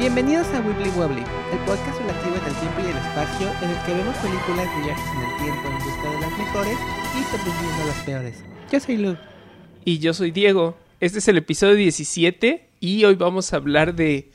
Bienvenidos a Wibbly Wobbly, el podcast relativo en el tiempo y el espacio en el que vemos películas de viajes en el tiempo en busca de las mejores y sobreviviendo las peores. Yo soy Lu. Y yo soy Diego. Este es el episodio 17 y hoy vamos a hablar de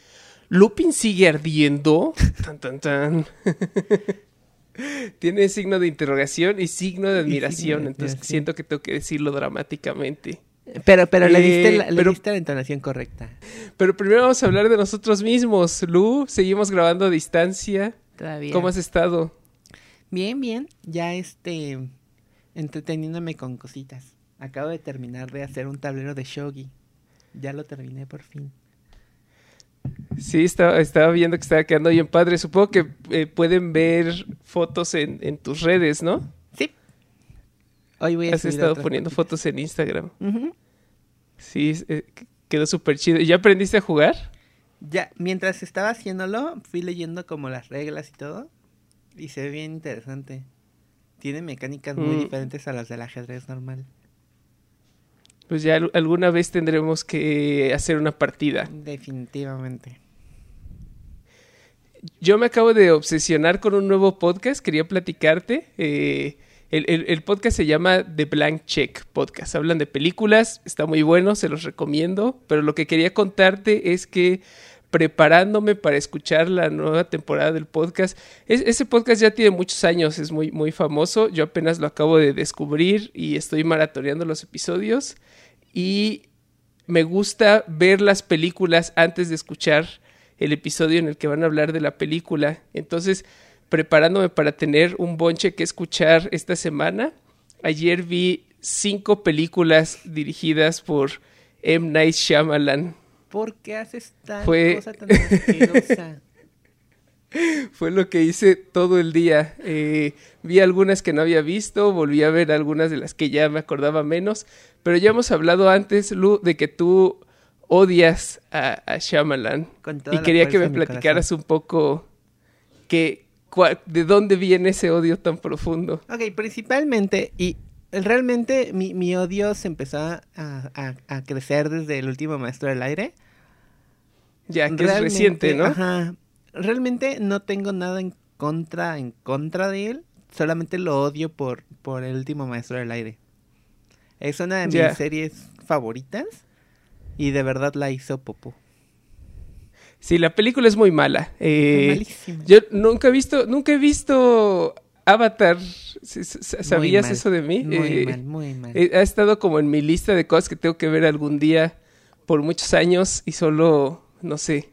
Lupin sigue ardiendo. Tan, tan, tan. Tiene signo de interrogación y signo de admiración, de entonces siento que tengo que decirlo dramáticamente. Pero, pero le, Eh, diste la, le pero- diste la entonación correcta. Pero primero vamos a hablar de nosotros mismos. Lu, seguimos grabando a distancia. Todavía. ¿Cómo has estado? Bien, bien. Ya este. entreteniéndome con cositas. Acabo de terminar de hacer un tablero de shogi. Ya lo terminé por fin. Sí, estaba, estaba viendo que estaba quedando bien padre. Supongo que eh, pueden ver fotos en, en tus redes, ¿no? Hoy voy a Has subir estado poniendo fotos en Instagram. Sí, eh, quedó súper chido. ¿Ya aprendiste a jugar? Ya, mientras estaba haciéndolo, fui leyendo como las reglas y todo. Y se ve bien interesante. Tiene mecánicas muy Mm. diferentes a las del ajedrez normal. Pues ya al- alguna vez tendremos que hacer una partida. Definitivamente. Yo me acabo de obsesionar con un nuevo podcast, quería platicarte. eh, el, el- el podcast se llama The Blank Check Podcast. Hablan de películas, está muy bueno, se los recomiendo. Pero lo que quería contarte es que preparándome para escuchar la nueva temporada del podcast, es- ese podcast ya tiene muchos años, es muy, muy famoso. Yo apenas lo acabo de descubrir y estoy maratoneando los episodios. Y me gusta ver las películas antes de escuchar el episodio en el que van a hablar de la película. Entonces, preparándome para tener un bonche que escuchar esta semana, ayer vi cinco películas dirigidas por M. Night Shyamalan. ¿Por qué haces tal Fue- cosa tan asquerosa? Fue lo que hice todo el día. Eh, vi algunas que no había visto, volví a ver algunas de las que ya me acordaba menos, pero ya hemos hablado antes, Lu, de que tú odias a, a Shyamalan. Y quería que me platicaras un poco cua- de dónde viene ese odio tan profundo. Ok, principalmente, y realmente mi, mi odio se empezó a, a- a crecer desde el último maestro del aire. Ya, que es reciente, ¿no? Ajá. Realmente no tengo nada en contra, en contra de él. Solamente lo odio por, por el último maestro del aire. Es una de mis series favoritas. Y de verdad la hizo Popo. Sí, la película es muy mala. Eh, Malísima. yo nunca he visto, nunca he visto Avatar. ¿Sabías mal, eso de mí? Muy Eh, mal, muy mal. eh, ha estado como en mi lista de cosas que tengo que ver algún día por muchos años y solo, no sé,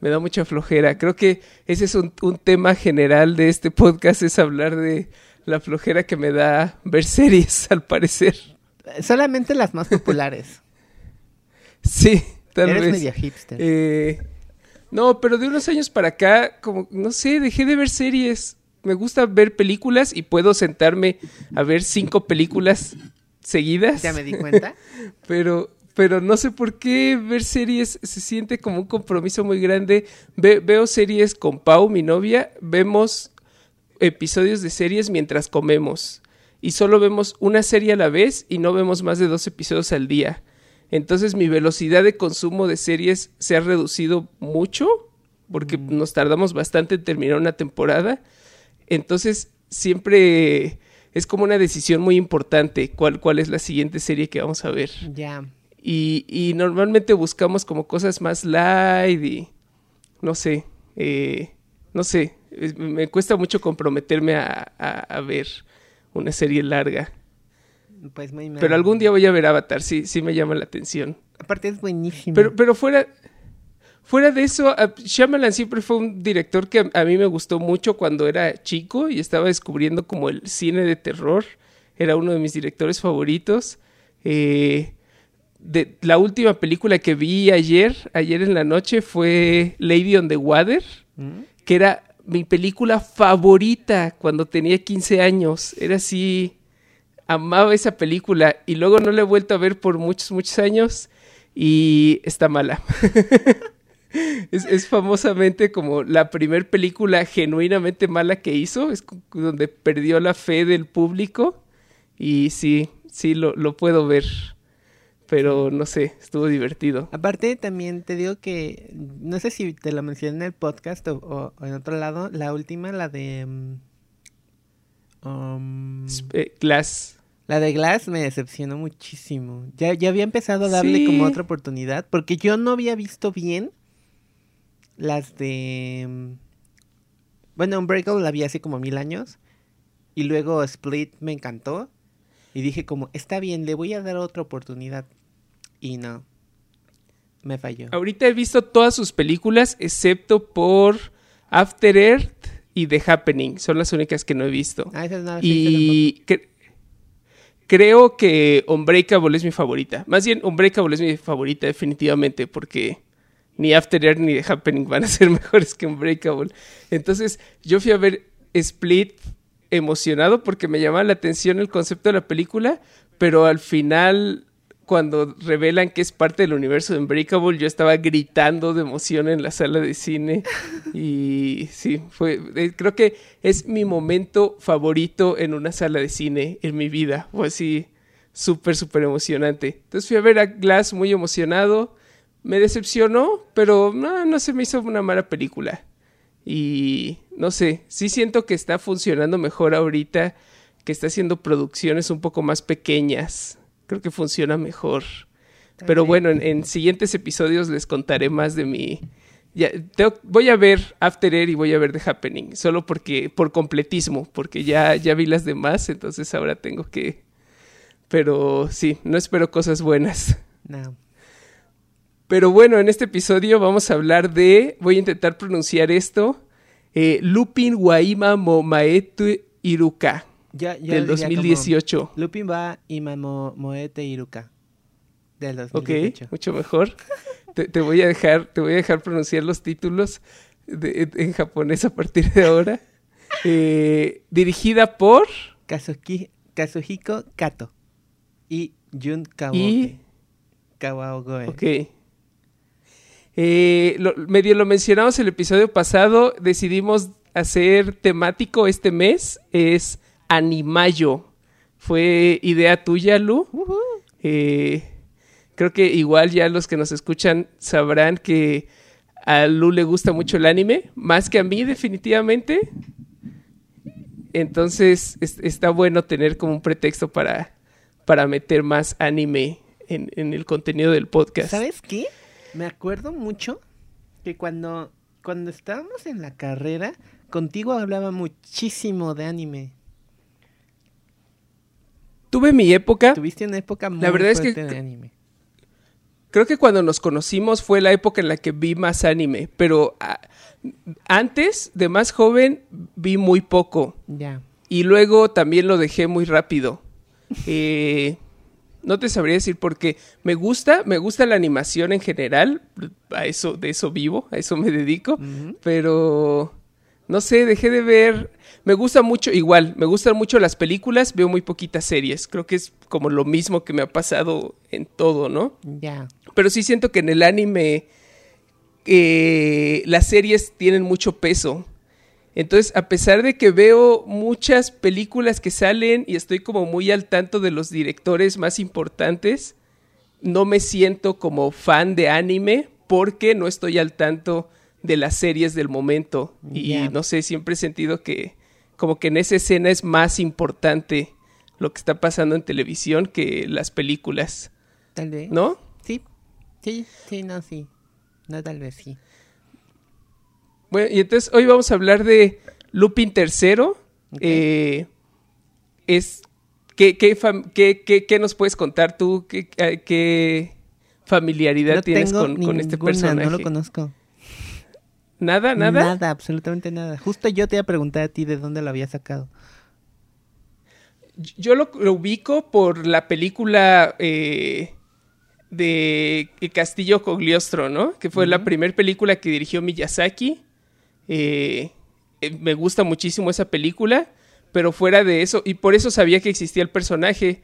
me da mucha flojera. Creo que ese es un, un tema general de este podcast, es hablar de la flojera que me da ver series, al parecer. Solamente las más populares. Sí, tal Eres vez. medio hipster. Eh, no, pero de unos años para acá, como, no sé, dejé de ver series. Me gusta ver películas y puedo sentarme a ver cinco películas seguidas. ya me di cuenta. Pero, pero no sé por qué ver series se siente como un compromiso muy grande. Ve- veo series con Pau, mi novia, vemos episodios de series mientras comemos. Y solo vemos una serie a la vez y no vemos más de dos episodios al día. Entonces mi velocidad de consumo de series se ha reducido mucho porque nos tardamos bastante en terminar una temporada. Entonces siempre es como una decisión muy importante cuál, cuál es la siguiente serie que vamos a ver. ya. Y, y normalmente buscamos como cosas más light y no sé, eh, no sé, me cuesta mucho comprometerme a, a- a ver una serie larga. Pues muy mal. Pero algún día voy a ver Avatar, sí, sí me llama la atención. Aparte es buenísimo. Pero, pero fuera, fuera de eso, a- Shyamalan siempre fue un director que a, a mí me gustó mucho cuando era chico y estaba descubriendo como el cine de terror. Era uno de mis directores favoritos. Eh, de, la última película que vi ayer, ayer en la noche, fue Lady on the Water, ¿Mm? que era mi película favorita cuando tenía 15 años. Era así, amaba esa película y luego no la he vuelto a ver por muchos, muchos años y está mala. es, es famosamente como la primer película genuinamente mala que hizo, es donde perdió la fe del público y sí, sí lo, lo puedo ver. Pero no sé, estuvo divertido. Aparte, también te digo que, no sé si te lo mencioné en el podcast o, o- en otro lado, la última, la de... mm, um, Eh, Glass. la de Glass me decepcionó muchísimo. Ya, ya había empezado a darle como otra oportunidad, porque yo no había visto bien las de... mm, Bueno, Unbreakable la vi hace como mil años, y luego Split me encantó, y dije como, está bien, le voy a dar otra oportunidad. Y no, me falló. Ahorita he visto todas sus películas excepto por After Earth y The Happening. Son las únicas que no he visto. Ah, esas no. Y cre- creo que Unbreakable es mi favorita. Más bien, Unbreakable es mi favorita definitivamente porque ni After Earth ni The Happening van a ser mejores que Unbreakable. Entonces, yo fui a ver Split emocionado porque me llamaba la atención el concepto de la película, pero al final cuando revelan que es parte del universo de Unbreakable, yo estaba gritando de emoción en la sala de cine. Y sí, fue. eh, creo que es mi momento favorito en una sala de cine en mi vida. Fue así, súper, súper emocionante. Entonces fui a ver a Glass muy emocionado. Me decepcionó, pero no, no se me hizo una mala película. Y no sé, sí siento que está funcionando mejor ahorita, que está haciendo producciones un poco más pequeñas. Creo que funciona mejor. Pero bueno, en, en siguientes episodios les contaré más de mi... Ya, tengo- voy a ver After Air y voy a ver The Happening, solo porque, por completismo, porque ya, ya vi las demás, entonces ahora tengo que... Pero sí, no espero cosas buenas. No. Pero bueno, en este episodio vamos a hablar de, voy a intentar pronunciar esto, eh, Lupin Waima Momaetu Iruka, Yo del lo diría como 2018. Lupin va Imamo Moete Iruka. Del Ok, 2018. mucho mejor. Te, te voy a dejar, te voy a dejar pronunciar los títulos de- en japonés a partir de ahora. Eh, dirigida por Kazuki, Kazuhiko Kato. Y Jun Kawagoe. y Kawagoe. ok. Eh, lo- medio lo mencionamos el episodio pasado. Decidimos hacer temático este mes. Es Animayo. Fue idea tuya, Lu. Eh, creo que igual ya los que nos escuchan sabrán que a Lu le gusta mucho el anime, más que a mí definitivamente. Entonces es- está bueno tener como un pretexto para, para meter más anime en, en el contenido del podcast. ¿Sabes qué? Me acuerdo mucho que cuando, cuando estábamos en la carrera, contigo hablaba muchísimo de anime. Tuve mi época, Tuviste una época muy La verdad es que- de anime. creo que cuando nos conocimos fue la época en la que vi más anime, pero ah, antes de más joven vi muy poco. Ya. Y luego también lo dejé muy rápido. Eh, no te sabría decir por qué. Me gusta, me gusta la animación en general. A eso, de eso vivo, a eso me dedico. Pero no sé, dejé de ver. Me gusta mucho, igual, me gustan mucho las películas, veo muy poquitas series. Creo que es como lo mismo que me ha pasado en todo, ¿no? Ya. Pero sí siento que en el anime eh, las series tienen mucho peso. Entonces, a pesar de que veo muchas películas que salen y estoy como muy al tanto de los directores más importantes, no me siento como fan de anime porque no estoy al tanto de las series del momento. Y no sé, siempre he sentido que como que en esa escena es más importante lo que está pasando en televisión que las películas, Tal vez. ¿no? Sí. Sí, sí, no, sí. No, tal vez sí. Bueno, y entonces hoy vamos a hablar de Lupin III. Eh, es, ¿qué, qué, qué- qué- qué nos puedes contar tú? ¿Qué, qué- familiaridad no tienes con, con este personaje? No lo conozco. ¿Nada? ¿Nada? Nada, absolutamente nada. Justo yo te iba a preguntar a ti de dónde lo había sacado. Yo lo, lo ubico por la película eh, de Castillo Cogliostro, ¿no? Que fue la primera película que dirigió Miyazaki. Eh, eh, me gusta muchísimo esa película, pero fuera de eso, y por eso sabía que existía el personaje,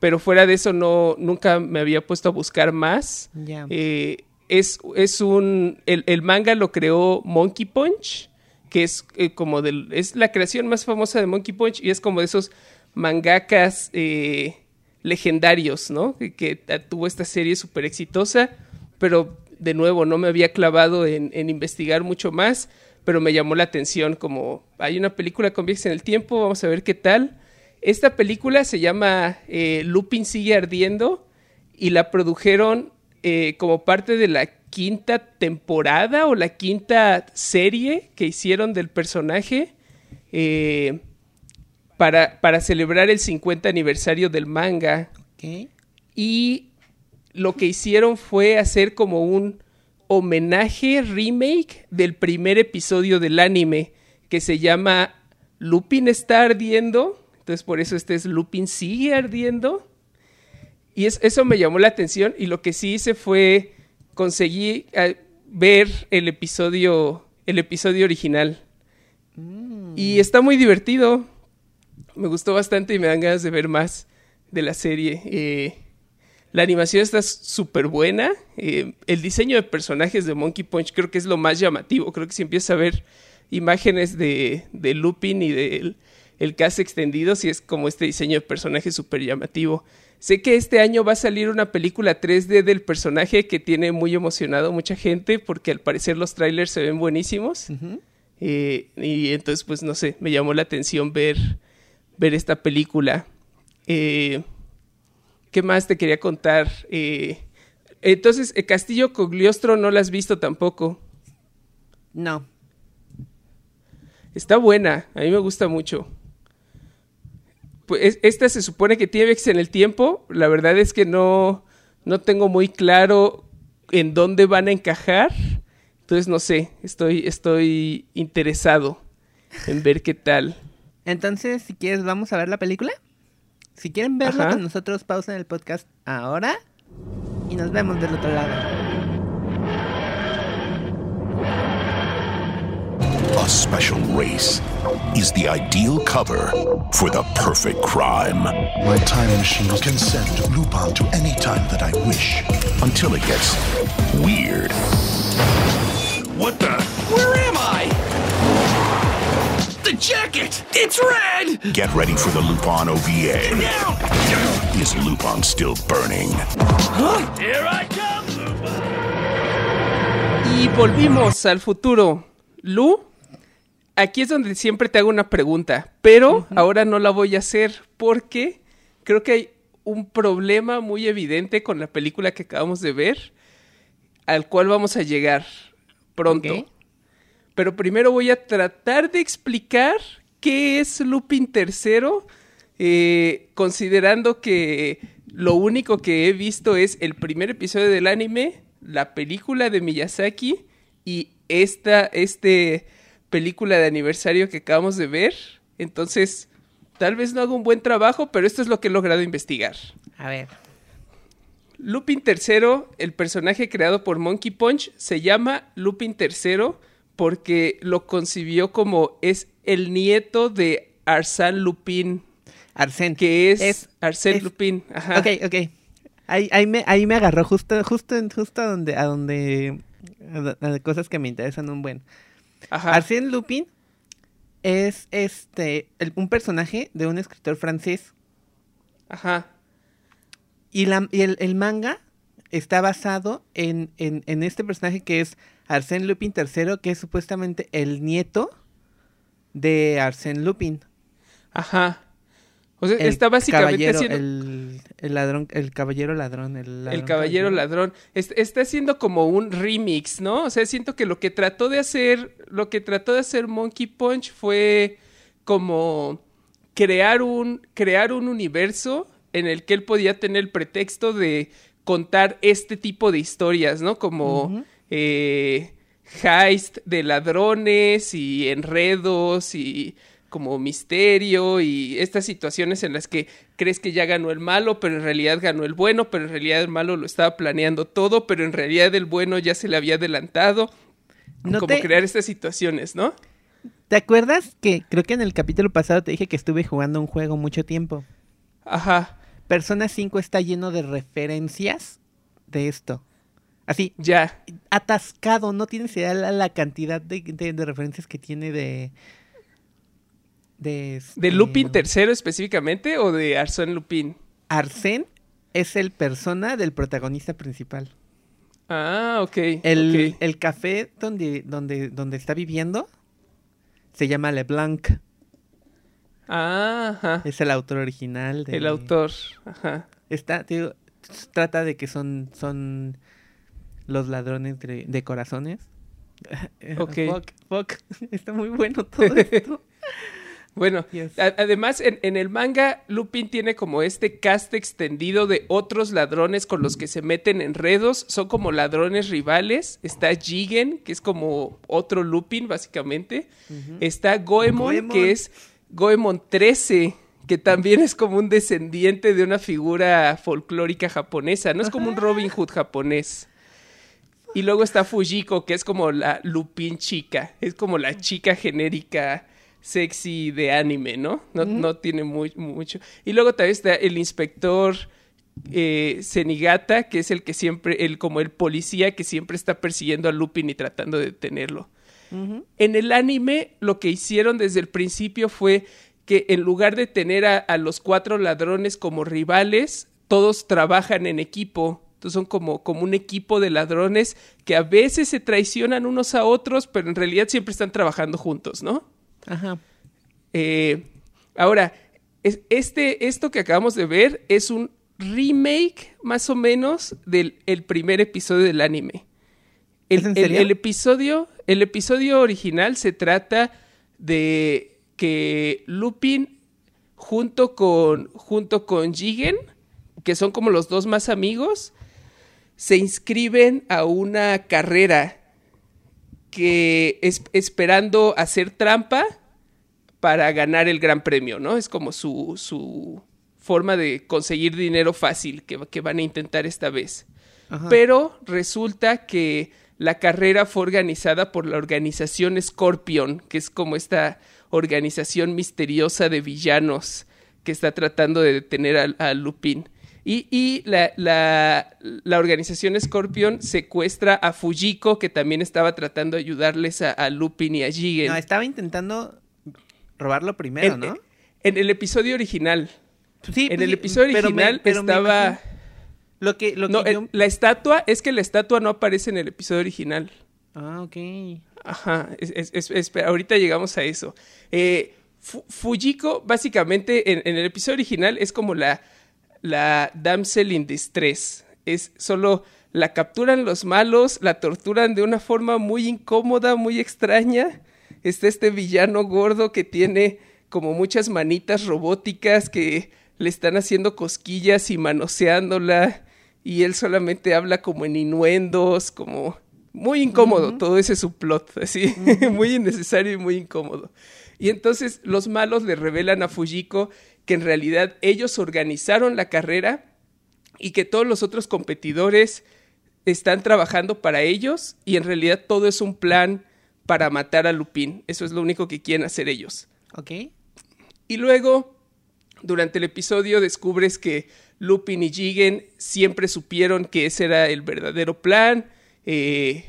pero fuera de eso no, nunca me había puesto a buscar más. Ya. Eh, es, es un. El, el manga lo creó Monkey Punch, que es eh, como del. Es la creación más famosa de Monkey Punch y es como de esos mangakas eh, legendarios, ¿no? Que, tuvo esta serie súper exitosa, pero de nuevo no me había clavado en, investigar mucho más, pero me llamó la atención como hay una película con viajes en el tiempo, vamos a ver qué tal. Esta película se llama eh, Lupin sigue ardiendo y la produjeron eh, como parte de la quinta temporada o la quinta serie que hicieron del personaje eh, para, para, celebrar el 50 aniversario del manga. Y lo que hicieron fue hacer como un homenaje remake del primer episodio del anime que se llama Lupin está ardiendo. Entonces por eso este es Lupin sigue ardiendo. Y eso me llamó la atención y lo que sí hice fue conseguí eh, ver el episodio, el episodio original. Mm. Y está muy divertido. Me gustó bastante y me dan ganas de ver más de la serie. Eh, la animación está súper buena. Eh, el diseño de personajes de Monkey Punch creo que es lo más llamativo. Creo que si empieza a ver imágenes de, de Lupin y del el cast extendido, si es como este diseño de personaje súper llamativo. Sé que este año va a salir una película 3D del personaje que tiene muy emocionado mucha gente porque al parecer los trailers se ven buenísimos. Eh, y entonces, pues no sé, me llamó la atención ver, ver esta película. Eh, ¿Qué más te quería contar? Eh, entonces, Castillo Cogliostro no la has visto tampoco. No. Está buena, a mí me gusta mucho. Pues, esta se supone que tiene en el tiempo. La verdad es que no, no tengo muy claro en dónde van a encajar. Entonces no sé, estoy, estoy interesado en ver qué tal. Entonces, si quieres, vamos a ver la película. Si quieren verla con nosotros, pausen el podcast ahora y nos vemos del otro lado. A special race is the ideal cover for the perfect crime. My time machine can send Lupin to any time that I wish. Until it gets weird. What the? Where am I? The jacket! It's red! Get ready for the Lupin OVA. Now! Is Lupin still burning? Huh? Here I come, Lupin! Y volvimos al futuro. Lu aquí es donde siempre te hago una pregunta, pero ahora no la voy a hacer porque creo que hay un problema muy evidente con la película que acabamos de ver, al cual vamos a llegar pronto. Pero primero voy a tratar de explicar qué es Lupin III, eh, considerando que lo único que he visto es el primer episodio del anime, la película de Miyazaki y esta, este película de aniversario que acabamos de ver. Entonces, tal vez no hago un buen trabajo, pero esto es lo que he logrado investigar. A ver. Lupin III, el personaje creado por Monkey Punch, se llama Lupin III porque lo concibió como es el nieto de Arsène Lupin. Arsène. Que es, Arsène Lupin. Ajá. Ok, ok. Ahí, me, ahí me agarró justo, justo, justo a donde, a donde, a cosas que me interesan un buen. Arsène Lupin es este un personaje de un escritor francés. Ajá. Y, la, el, manga está basado en, en, este personaje que es Arsène Lupin III, que es supuestamente el nieto de Arsène Lupin. Ajá. O sea, está básicamente haciendo... el, ladrón, el caballero ladrón. El, caballero ladrón. Está haciendo como un remix, ¿no? O sea, siento que lo que trató de hacer, lo que trató de hacer Monkey Punch fue como crear un, crear un universo en el que él podía tener el pretexto de contar este tipo de historias, ¿no? Como eh, heist de ladrones y enredos y como misterio y estas situaciones en las que crees que ya ganó el malo, pero en realidad ganó el bueno, pero en realidad el malo lo estaba planeando todo, pero en realidad el bueno ya se le había adelantado. No como crear estas situaciones, ¿no? ¿Te acuerdas que creo que en el capítulo pasado te dije que estuve jugando un juego mucho tiempo? Ajá. Persona 5 está lleno de referencias de esto. Así. Ya. Atascado, no tienes idea la, la cantidad de referencias que tiene de de, Lupin III específicamente o de Arsène Lupin? Arsène es el persona del protagonista principal. Ah, ok. El, ok. el café donde, donde, donde está viviendo se llama LeBlanc. Ah, ajá. Es el autor original. de- El autor. Ajá. Está, digo, trata de que son, son los ladrones de, de corazones. Ok. Fuck, fuck. Está muy bueno todo esto. Bueno, Yes. a- además en, en el manga Lupin tiene como este cast extendido de otros ladrones con los que se meten en enredos, son como ladrones rivales, está Jigen, que es como otro Lupin básicamente, está Goemon, Goemon. que es Goemon 13, que también es como un descendiente de una figura folclórica japonesa, no es como un Robin Hood japonés. Y luego está Fujiko, que es como la Lupin chica, es como la chica genérica sexy de anime, ¿no? No, no tiene muy, mucho. Y luego también está el inspector eh, Senigata, que es el que siempre, el como el policía que siempre está persiguiendo a Lupin y tratando de detenerlo. En el anime, lo que hicieron desde el principio fue que en lugar de tener a, a los cuatro ladrones como rivales, todos trabajan en equipo. Entonces son como, como un equipo de ladrones que a veces se traicionan unos a otros, pero en realidad siempre están trabajando juntos, ¿no? Ajá. Eh, ahora, es- este, esto que acabamos de ver es un remake, más o menos, del el primer episodio del anime. El, ¿Es en el- serio? el episodio, el episodio original se trata de que Lupin junto con, junto con Jigen, que son como los dos más amigos, se inscriben a una carrera que es esperando hacer trampa para ganar el gran premio, ¿no? Es como su, su forma de conseguir dinero fácil que, que van a intentar esta vez. Ajá. Pero resulta que la carrera fue organizada por la organización Scorpion, que es como esta organización misteriosa de villanos que está tratando de detener a, a Lupin. Y, y la, la- la organización Scorpion secuestra a Fujiko, que también estaba tratando de ayudarles a, a Lupin y a Jigen. No, estaba intentando robarlo primero, en, ¿no? en el episodio original. Sí, en pues el episodio pero me- original pero estaba... Lo que, lo que No, yo- el- la estatua, es que la estatua no aparece en el episodio original. Ah, ok. Ajá, es- es- ahorita llegamos a eso. Eh, Fu- Fujiko, básicamente, en, en el episodio original es como la, la damsel in distress. Es solo la capturan los malos, la torturan de una forma muy incómoda, muy extraña. Está este villano gordo que tiene como muchas manitas robóticas que le están haciendo cosquillas y manoseándola. Y él solamente habla como en inuendos, como muy incómodo. Todo ese es su plot, así, muy innecesario y muy incómodo. Y entonces los malos le revelan a Fujiko que en realidad ellos organizaron la carrera y que todos los otros competidores están trabajando para ellos y en realidad todo es un plan para matar a Lupin. Eso es lo único que quieren hacer ellos. Ok. Y luego, durante el episodio, descubres que Lupin y Jigen siempre supieron que ese era el verdadero plan. eh,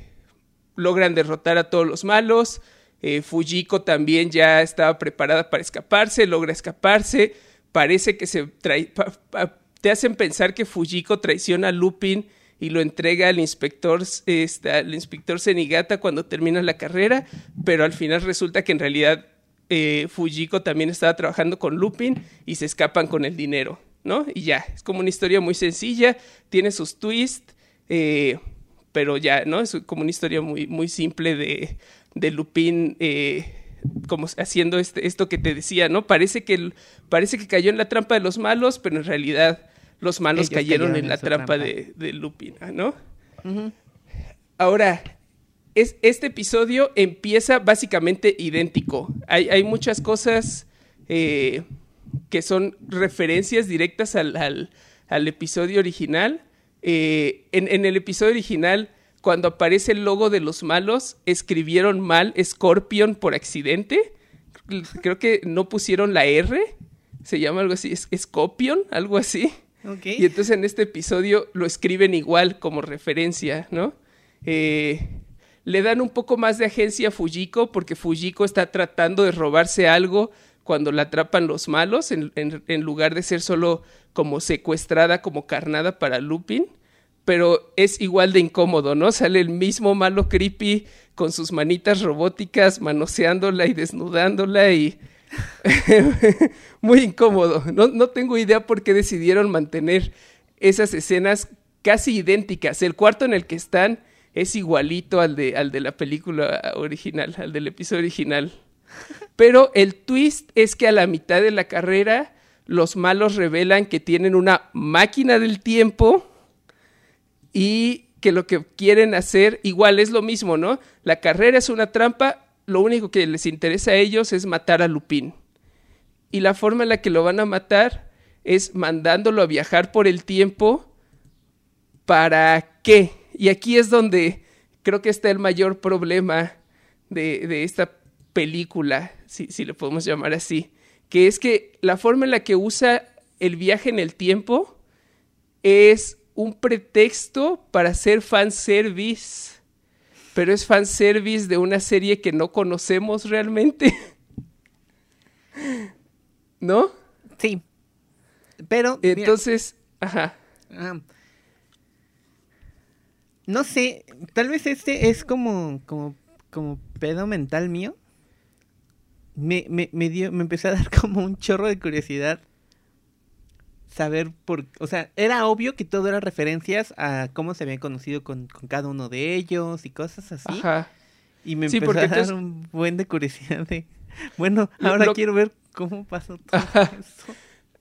logran derrotar a todos los malos. Eh, Fujiko también ya estaba preparada para escaparse, logra escaparse. Parece que se pa- te hacen pensar que Fujiko traiciona a Lupin y lo entrega al inspector, este, al inspector Senigata cuando termina la carrera, pero al final resulta que en realidad eh, Fujiko también estaba trabajando con Lupin y se escapan con el dinero, ¿no? Y ya, es como una historia muy sencilla, tiene sus twists, eh, pero ya, ¿no? Es como una historia muy, muy simple de, de Lupin eh, como haciendo este, esto que te decía, ¿no? Parece que, parece que cayó en la trampa de los malos, pero en realidad los malos cayeron, cayeron en la trampa, trampa. De, de Lupin, ¿no? Ahora, es, este episodio empieza básicamente idéntico. Hay, hay muchas cosas eh, que son referencias directas al, al- al episodio original. Eh, en, en el episodio original, cuando aparece el logo de los malos, escribieron mal Scorpion por accidente. Creo que no pusieron la R. Se llama algo así, Scorpion, algo así. Ok. Y entonces en este episodio lo escriben igual como referencia, ¿no? Eh, le dan un poco más de agencia a Fujiko porque Fujiko está tratando de robarse algo, cuando la atrapan los malos, en, en- en lugar de ser solo como secuestrada, como carnada para Lupin. Pero es igual de incómodo, ¿no? Sale el mismo malo creepy con sus manitas robóticas manoseándola y desnudándola y... Muy incómodo. No, no tengo idea por qué decidieron mantener esas escenas casi idénticas. El cuarto en el que están es igualito al de, al de la película original, al del episodio original. Pero el twist es que a la mitad de la carrera los malos revelan que tienen una máquina del tiempo y que lo que quieren hacer igual es lo mismo, ¿no? La carrera es una trampa, lo único que les interesa a ellos es matar a Lupin. Y la forma en la que lo van a matar es mandándolo a viajar por el tiempo. ¿Para qué? Y aquí es donde creo que está el mayor problema de, de esta película, si, si le podemos llamar así, que es que la forma en la que usa el viaje en el tiempo es un pretexto para hacer fanservice, pero es fanservice de una serie que no conocemos realmente. ¿No? Sí. Pero. mira, Entonces, ajá. ah, no sé. Tal vez este es como. como. como pedo mental mío. Me, me, me dio. Me empezó a dar como un chorro de curiosidad. Saber por. O sea, era obvio que todo era referencias a cómo se habían conocido con, con cada uno de ellos y cosas así. Ajá. Y me Sí, empezó a dar un buen de curiosidad de. Bueno, ahora lo- quiero ver cómo pasó todo Ajá. eso.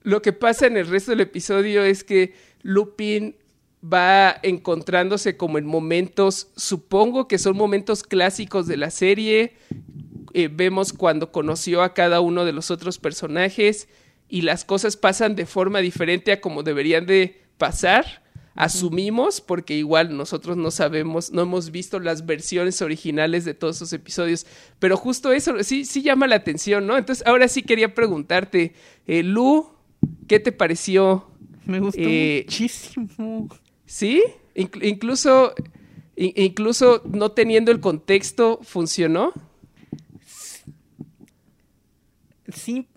Lo que pasa en el resto del episodio es que Lupin va encontrándose como en momentos, supongo que son momentos clásicos de la serie. Eh, vemos cuando conoció a cada uno de los otros personajes y las cosas pasan de forma diferente a como deberían de pasar. Asumimos, porque igual nosotros no sabemos, no hemos visto las versiones originales de todos esos episodios, pero justo eso sí, sí llama la atención, ¿no? Entonces, ahora sí quería preguntarte, eh, Lu, ¿qué te pareció? Me gustó Eh, muchísimo. ¿Sí? Inc- incluso, in- incluso no teniendo el contexto, ¿funcionó? Sí,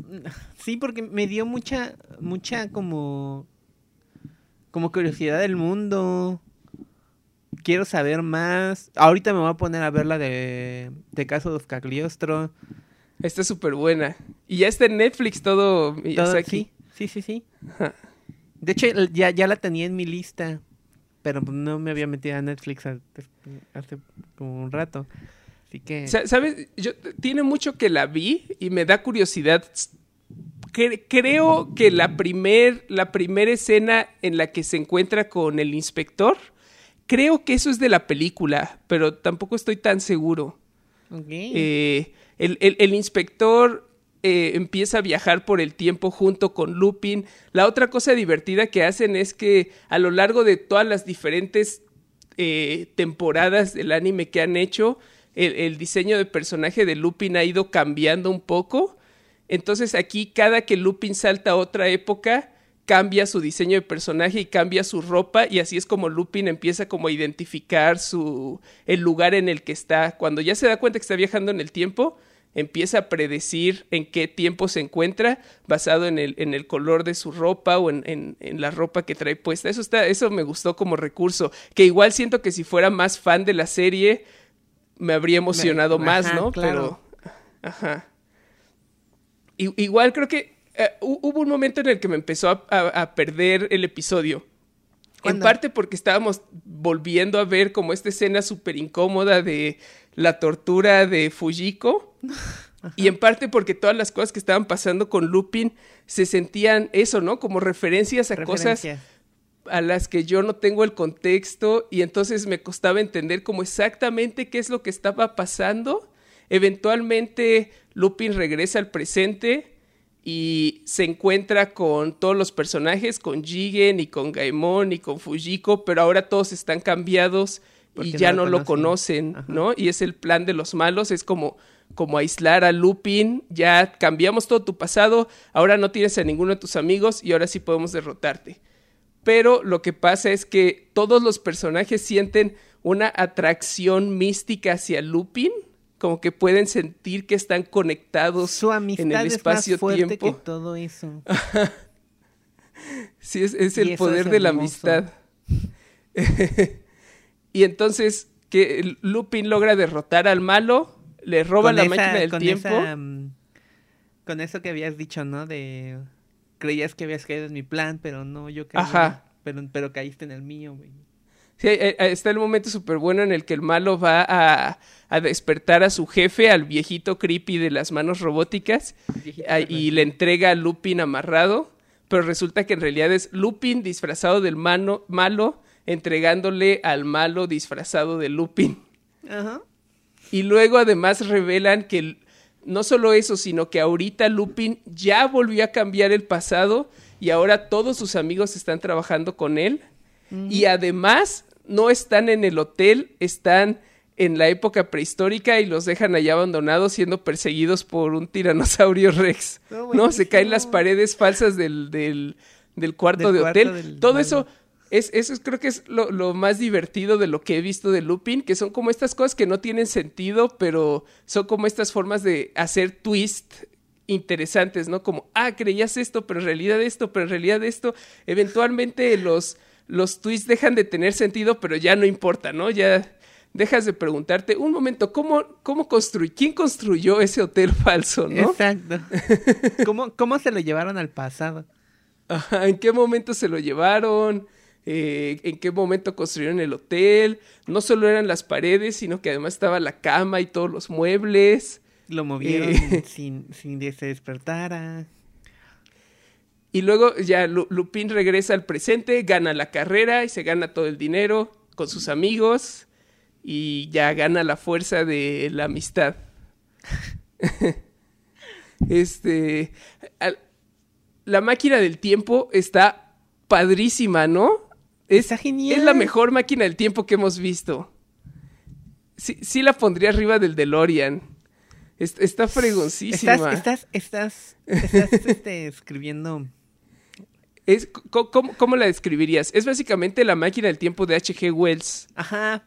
sí, porque me dio mucha, mucha como, como curiosidad del mundo. Quiero saber más. Ahorita me voy a poner a ver la de, de Caso de Cagliostro. Está súper buena. Y ya está en Netflix todo, Todo- sí, sí, sí, sí. De hecho, ya, ya la tenía en mi lista, pero pues, no me había metido a Netflix hace, hace como un rato. Así que... Sa- ¿Sabes? Yo, tiene mucho que la vi y me da curiosidad. Cre- creo que la primer, la primera escena en la que se encuentra con el inspector, creo que eso es de la película, pero tampoco estoy tan seguro. Eh, el, el- el inspector eh, empieza a viajar por el tiempo junto con Lupin. La otra cosa divertida que hacen es que a lo largo de todas las diferentes eh, temporadas del anime que han hecho, el, el diseño de personaje de Lupin ha ido cambiando un poco. Entonces aquí cada que Lupin salta a otra época, cambia su diseño de personaje y cambia su ropa y así es como Lupin empieza como a identificar su el lugar en el que está. Cuando ya se da cuenta que está viajando en el tiempo, empieza a predecir en qué tiempo se encuentra basado en el, en el color de su ropa o en, en- en la ropa que trae puesta. Eso está, eso me gustó como recurso. Que igual siento que si fuera más fan de la serie, me habría emocionado Me- más, ajá, ¿no? claro. Pero. Ajá. Igual creo que eh, hu- hubo un momento en el que me empezó a, a- a perder el episodio. En parte porque estábamos volviendo a ver como esta escena súper incómoda de la tortura de Fujiko. Y en parte porque todas las cosas que estaban pasando con Lupin se sentían eso, ¿no? Como referencias a cosas a las que yo no tengo el contexto y entonces me costaba entender como exactamente qué es lo que estaba pasando. Eventualmente Lupin regresa al presente y se encuentra con todos los personajes, con Jigen y con Gaemon y con Fujiko, pero ahora todos están cambiados Porque y no ya lo no lo conocen. conocen, Ajá. ¿no? Y es el plan de los malos, es como como aislar a Lupin, ya cambiamos todo tu pasado, ahora no tienes a ninguno de tus amigos y ahora sí podemos derrotarte. Pero lo que pasa es que todos los personajes sienten una atracción mística hacia Lupin, como que pueden sentir que están conectados Su en amistad el es espacio-tiempo. que todo eso. Sí, es, es el poder es de la amistad. y entonces que Lupin logra derrotar al malo, le roba Con la esa- máquina del con tiempo. esa, mm, con eso que habías dicho, ¿no? De creías que habías caído en mi plan, pero no, yo caí. Ajá. Pero, pero caíste en el mío, güey. Sí, eh, eh, está el momento súper bueno en el que el malo va a, a despertar a su jefe, al viejito creepy de las manos robóticas, y le entrega a Lupin amarrado, pero resulta que en realidad es Lupin disfrazado del mano, malo, entregándole al malo disfrazado de Lupin. Ajá. Y luego además revelan que no solo eso, sino que ahorita Lupin ya volvió a cambiar el pasado y ahora todos sus amigos están trabajando con él. Y además no están en el hotel, están en la época prehistórica y los dejan allá abandonados siendo perseguidos por un tiranosaurio rex. No, se caen las paredes falsas del, del, del cuarto Del de cuarto hotel. del Todo eso es, eso es- creo que es lo, lo más divertido de lo que he visto de Lupin, que son como estas cosas que no tienen sentido, pero son como estas formas de hacer twist interesantes, ¿no? Como, ah, creías esto, pero en realidad esto, pero en realidad esto. Eventualmente los, los twists dejan de tener sentido, pero ya no importa, ¿no? Ya dejas de preguntarte, un momento, ¿cómo, cómo construyó, quién construyó ese hotel falso, no? Exacto. ¿Cómo, ¿Cómo se lo llevaron al pasado? Ajá, ¿En qué momento se lo llevaron? Eh, ¿En qué momento construyeron el hotel? No solo eran las paredes, sino que además estaba la cama y todos los muebles. Lo movieron Eh. sin, sin que se despertara. Y luego ya Lu- Lupin regresa al presente, gana la carrera y se gana todo el dinero con sus amigos y ya gana la fuerza de la amistad. este, al- la máquina del tiempo está padrísima, ¿no? Es, Está genial. es la mejor máquina del tiempo que hemos visto. Sí, sí la pondría arriba del DeLorean. Es- está fregoncísima. Estás, estás, estás, estás este, escribiendo. Es, co- ¿cómo, cómo la describirías? Es básicamente la máquina del tiempo de H.G. Wells, Ajá.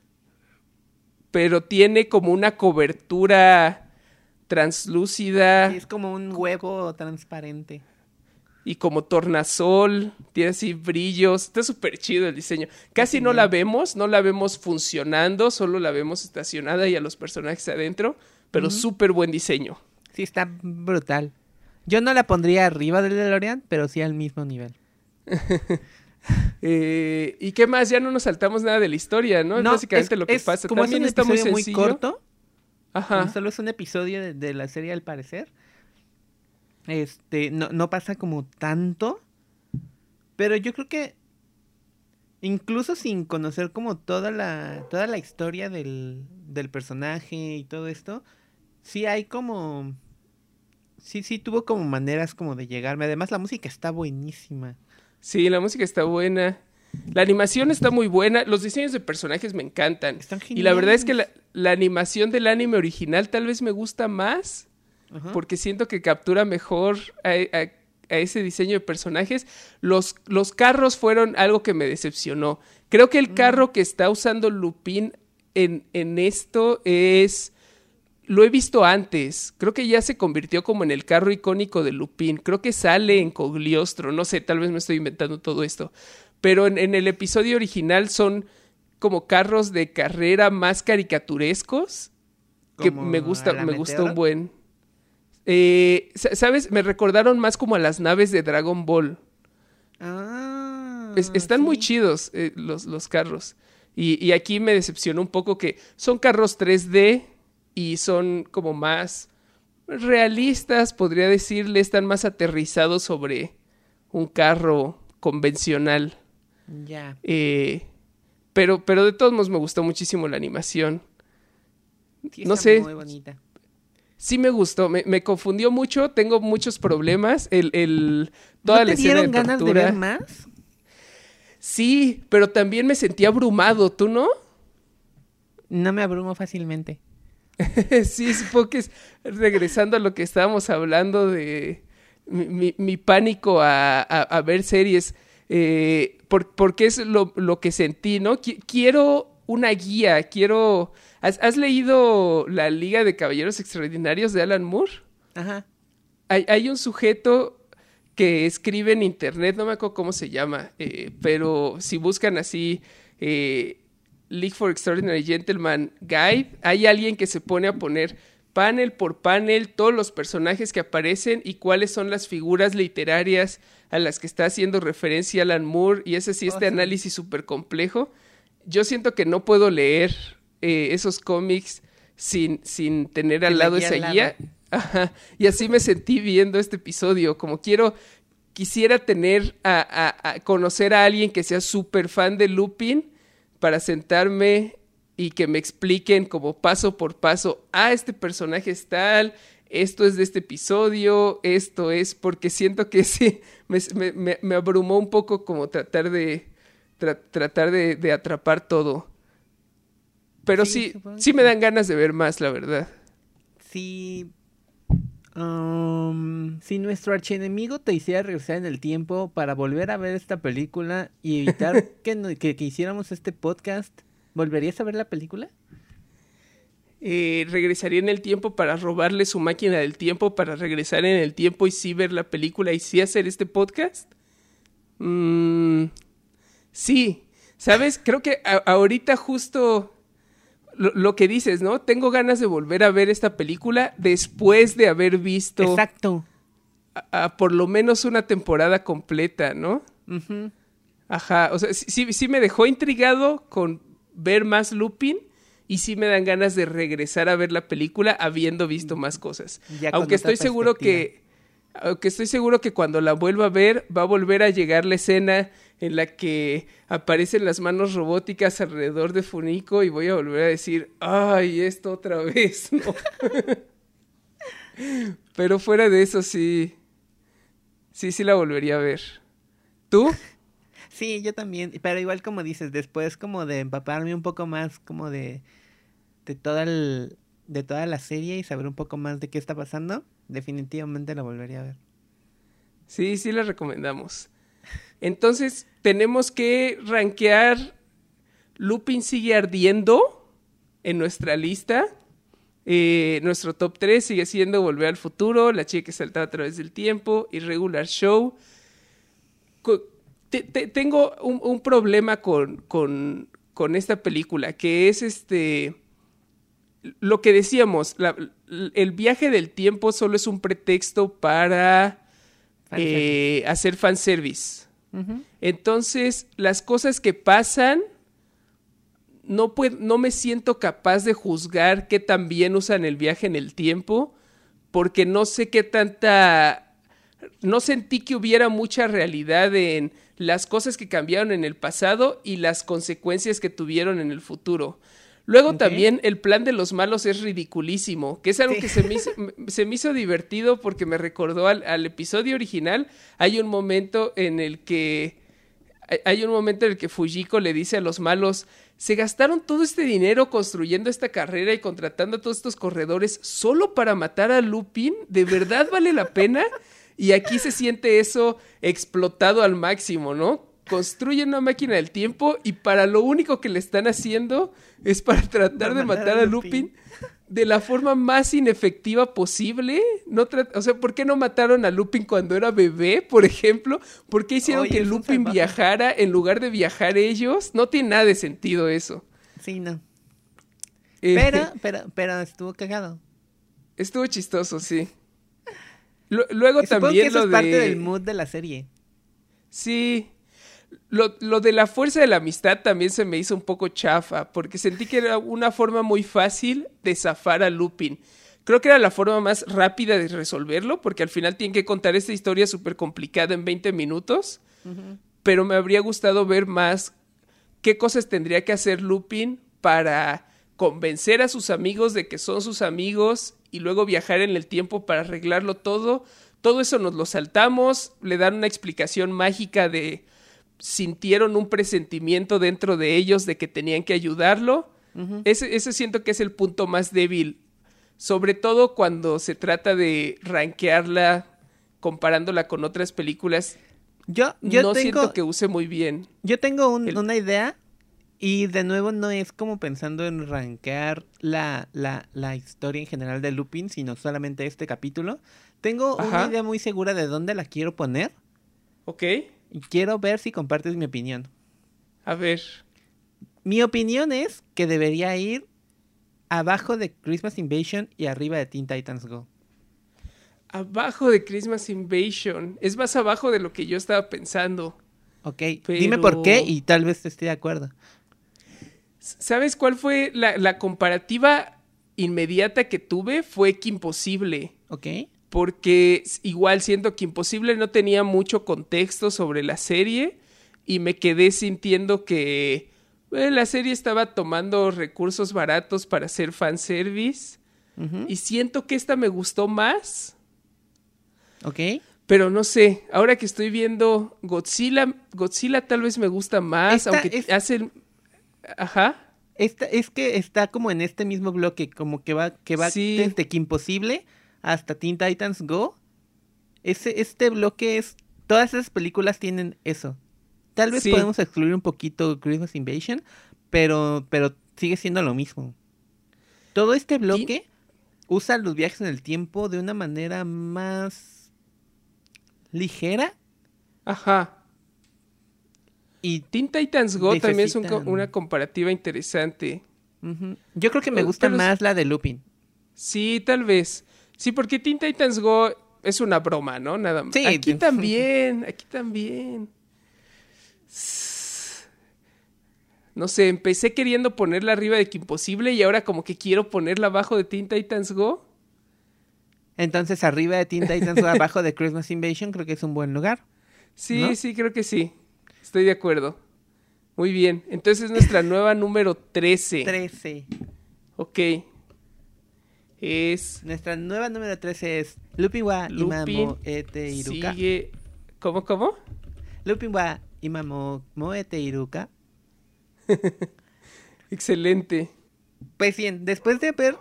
pero tiene como una cobertura translúcida sí, es como un huevo transparente. y como tornasol, tiene así brillos, está súper chido el diseño. Casi no la vemos, no la vemos funcionando, solo la vemos estacionada y a los personajes adentro, pero súper buen diseño. Sí, está brutal. Yo no la pondría arriba del DeLorean, pero sí al mismo nivel. Eh, ¿Y qué más? Ya no nos saltamos nada de la historia, ¿no? es básicamente es- lo que es- pasa. Como También es un está muy episodio sencillo. corto, Ajá. solo es un episodio de, de la serie al parecer. Este, no, no pasa como tanto. Pero yo creo que incluso sin conocer como toda la, toda la historia del, del personaje y todo esto, sí hay como... Sí, sí tuvo como maneras como de llegarme. Además la música está buenísima. Sí, la música está buena. La animación está muy buena. Los diseños de personajes me encantan. Están Y la verdad es que la, geniales. la animación del anime original tal vez me gusta más. Ajá. Porque siento que captura mejor a, a- a ese diseño de personajes. Los, los carros fueron algo que me decepcionó. Creo que el carro que está usando Lupin en, en esto es... Lo he visto antes. Creo que ya se convirtió como en el carro icónico de Lupin. Creo que sale en Cogliostro. No sé, tal vez me estoy inventando todo esto. Pero en, en el episodio original son como carros de carrera más caricaturescos. Que me gusta, me gusta un buen. Eh, sa- ¿Sabes? Me recordaron más como a las naves de Dragon Ball. Ah, Es- están muy chidos eh, los, los carros. Y, y aquí me decepcionó un poco que son carros 3D y son como más realistas, podría decirle, están más aterrizados sobre un carro convencional. Ya. Eh, pero, pero de todos modos me gustó muchísimo la animación. Sí, No sé. Muy bonita. Sí me gustó, me, me confundió mucho, tengo muchos problemas. El, el, toda ¿No la te escena dieron de ganas de ver más? Sí, pero también me sentí abrumado, ¿tú no? No me abrumo fácilmente. sí, supongo que es regresando a lo que estábamos hablando de mi, mi- mi pánico a, a- a ver series, eh, por- porque es lo, lo que sentí, ¿no? Qui- quiero una guía, quiero... ¿Has, has leído La Liga de Caballeros Extraordinarios de Alan Moore? Ajá. Hay, hay un sujeto que escribe en internet, no me acuerdo cómo se llama, eh, pero si buscan así eh, League for Extraordinary Gentleman Guide, hay alguien que se pone a poner panel por panel todos los personajes que aparecen y cuáles son las figuras literarias a las que está haciendo referencia Alan Moore y ese sí este Oh, sí. análisis súper complejo. Yo siento que no puedo leer eh, esos cómics sin, sin tener al lado esa al lado. guía. Ajá. Y así me sentí viendo este episodio, como quiero, quisiera tener a, a- a conocer a alguien que sea súper fan de Lupin para sentarme y que me expliquen como paso por paso, ah, este personaje es tal, esto es de este episodio, esto es, porque siento que sí, me, me- abrumó un poco como tratar de, tra- tratar de, de atrapar todo. Pero Sí, sí, sí me sí. dan ganas de ver más, la verdad. Si. Um, si nuestro archienemigo te hiciera regresar en el tiempo para volver a ver esta película y evitar que, no- que, que hiciéramos este podcast, ¿volverías a ver la película? Eh, regresaría en el tiempo para robarle su máquina del tiempo, para regresar en el tiempo y sí ver la película y sí hacer este podcast. Mm, sí, ¿sabes? Creo que a- ahorita justo lo, lo que dices, ¿no? Tengo ganas de volver a ver esta película después de haber visto Exacto. a- a por lo menos una temporada completa, ¿no? Ujú. Ajá, o sea, sí, sí, me dejó intrigado con ver más Lupin y sí me dan ganas de regresar a ver la película habiendo visto más cosas. Aunque estoy seguro que aunque estoy seguro que cuando la vuelva a ver va a volver a llegar la escena en la que aparecen las manos robóticas alrededor de Funico y voy a volver a decir, "Ay, esto otra vez". Pero fuera de eso sí sí sí la volvería a ver. ¿Tú? Sí, yo también. Pero igual como dices, después como de empaparme un poco más como de, de toda el, de toda la serie y saber un poco más de qué está pasando, definitivamente la volvería a ver. Sí, sí la recomendamos. Entonces, tenemos que rankear Lupin sigue ardiendo en nuestra lista. Eh, nuestro top 3 sigue siendo Volver al Futuro, La chica que saltaba a través del tiempo, Irregular Show. Tengo un, problema con, con, con esta película, que es este lo que decíamos, el viaje del tiempo solo es un pretexto para Fanservice. eh, hacer fanservice. Entonces, las cosas que pasan, no, no me siento capaz de juzgar qué tan bien usan el viaje en el tiempo, porque no sé qué tanta... No sentí que hubiera mucha realidad en las cosas que cambiaron en el pasado y las consecuencias que tuvieron en el futuro. Luego también el plan de los malos es ridiculísimo, que es algo Sí. que se me, hizo, me- se me hizo divertido porque me recordó al, al episodio original. Hay un momento en el que hay un momento en el que Fujiko le dice a los malos, se gastaron todo este dinero construyendo esta carrera y contratando a todos estos corredores solo para matar a Lupin, ¿de verdad vale la pena? Y aquí se siente eso explotado al máximo, ¿no? Construyen una máquina del tiempo y para lo único que le están haciendo es para tratar de matar a Lupin de la forma más inefectiva posible. No o sea, ¿por qué no mataron a Lupin cuando era bebé, por ejemplo? ¿Por qué hicieron Oye, que Lupin viajara en lugar de viajar ellos? No tiene nada de sentido eso. Sí, no. Eh, Pero, pero, pero estuvo cagado. estuvo chistoso, sí. Lu- Luego Supongo también que eso lo es parte de... del mood de la serie. Sí. Lo, lo de la fuerza de la amistad también se me hizo un poco chafa, porque sentí que era una forma muy fácil de zafar a Lupin. Creo que era la forma más rápida de resolverlo, porque al final tienen que contar esta historia súper complicada en 20 minutos. Pero me habría gustado ver más qué cosas tendría que hacer Lupin para convencer a sus amigos de que son sus amigos y luego viajar en el tiempo para arreglarlo todo. Todo eso nos lo saltamos, le dan una explicación mágica de sintieron un presentimiento dentro de ellos de que tenían que ayudarlo. ese, ese siento que es el punto más débil, sobre todo cuando se trata de rankearla comparándola con otras películas. Yo, yo no tengo, siento que use muy bien. yo tengo un- el- una idea Y de nuevo no es como pensando en rankear la, la, la historia en general de Lupin, sino solamente este capítulo. Tengo una Ajá. idea muy segura de dónde la quiero poner Ok. Quiero ver si compartes mi opinión. A ver. Mi opinión es que debería ir abajo de Christmas Invasion y arriba de Teen Titans Go. Abajo de Christmas Invasion. Es más abajo de lo que yo estaba pensando. Ok, dime por qué y tal vez esté de acuerdo. ¿Sabes cuál fue la, la comparativa inmediata que tuve? Fue que imposible. Ok, Porque igual siento que imposible no tenía mucho contexto sobre la serie. Y me quedé sintiendo que eh, la serie estaba tomando recursos baratos para hacer fanservice. ujú, Y siento que esta me gustó más. ok. Pero no sé, ahora que estoy viendo Godzilla, Godzilla tal vez me gusta más, Esta aunque es- hacen... Ajá. Esta, es que está como en este mismo bloque, como que va, que va Sí. desde que imposible hasta Teen Titans Go. Ese, este bloque es. Todas esas películas tienen eso. Tal vez Sí. podemos excluir un poquito Christmas Invasion, pero, pero sigue siendo lo mismo. Todo este bloque usa los viajes en el tiempo de una manera más ligera Ajá. y Teen Titans Go también es un una comparativa interesante. yo creo que me gusta pero más la de Lupin. Sí, tal vez. Sí, porque Teen Titans Go es una broma, ¿no? Nada más. Sí. Aquí también, aquí también. No sé, empecé queriendo ponerla arriba de que imposible y ahora como que quiero ponerla abajo de Teen Titans Go. Entonces arriba de Teen Titans Go, abajo de Christmas Invasion, creo que es un buen lugar. Sí, ¿No? sí, creo que sí. Estoy de acuerdo. Muy bien. Entonces es nuestra nueva número 13. 13. Ok. Es Nuestra nueva número 13 es Lupin wa. Imamo Ete Iruka. Sigue. ¿Cómo, cómo? Lupin wa Imamo Moete Iruka. Excelente. Pues bien, después de haber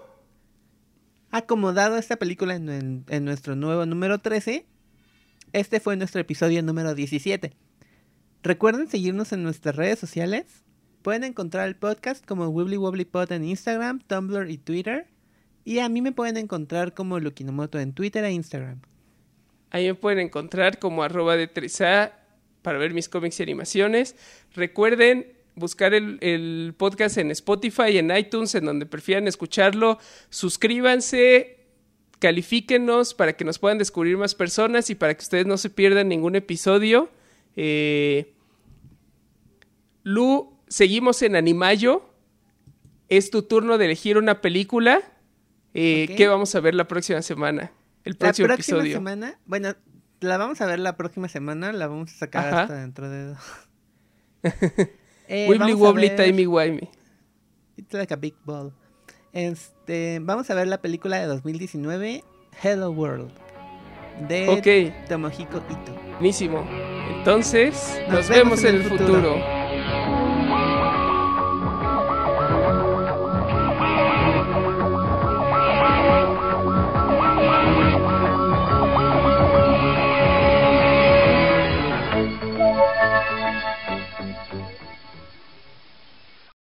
acomodado esta película en, en- en nuestro nuevo número 13, este fue nuestro episodio número 17. Recuerden seguirnos en nuestras redes sociales. Pueden encontrar el podcast como Wibbly Wobbly Pod en Instagram, Tumblr y Twitter. Y a mí me pueden encontrar como Lukinomoto en Twitter e Instagram. Ahí me pueden encontrar como arroba de 3A para ver mis cómics y animaciones. Recuerden buscar el, el podcast en Spotify, en iTunes, en donde prefieran escucharlo. Suscríbanse, califíquenos para que nos puedan descubrir más personas y para que ustedes no se pierdan ningún episodio. Eh, Lu, seguimos en Animayo. Es tu turno de elegir una película. Eh, Ok. ¿Qué vamos a ver la próxima semana? El próximo la próxima episodio. semana, bueno, la vamos a ver la próxima semana, la vamos a sacar Ajá. hasta dentro de... Eh, Wibbly wobbly, ver- timey wimey. It's like a big ball. Este, vamos a ver la película de 2019, Hello World, de Ok, Tomohiko Ito. buenísimo. Entonces, nos, Nos vemos en el futuro.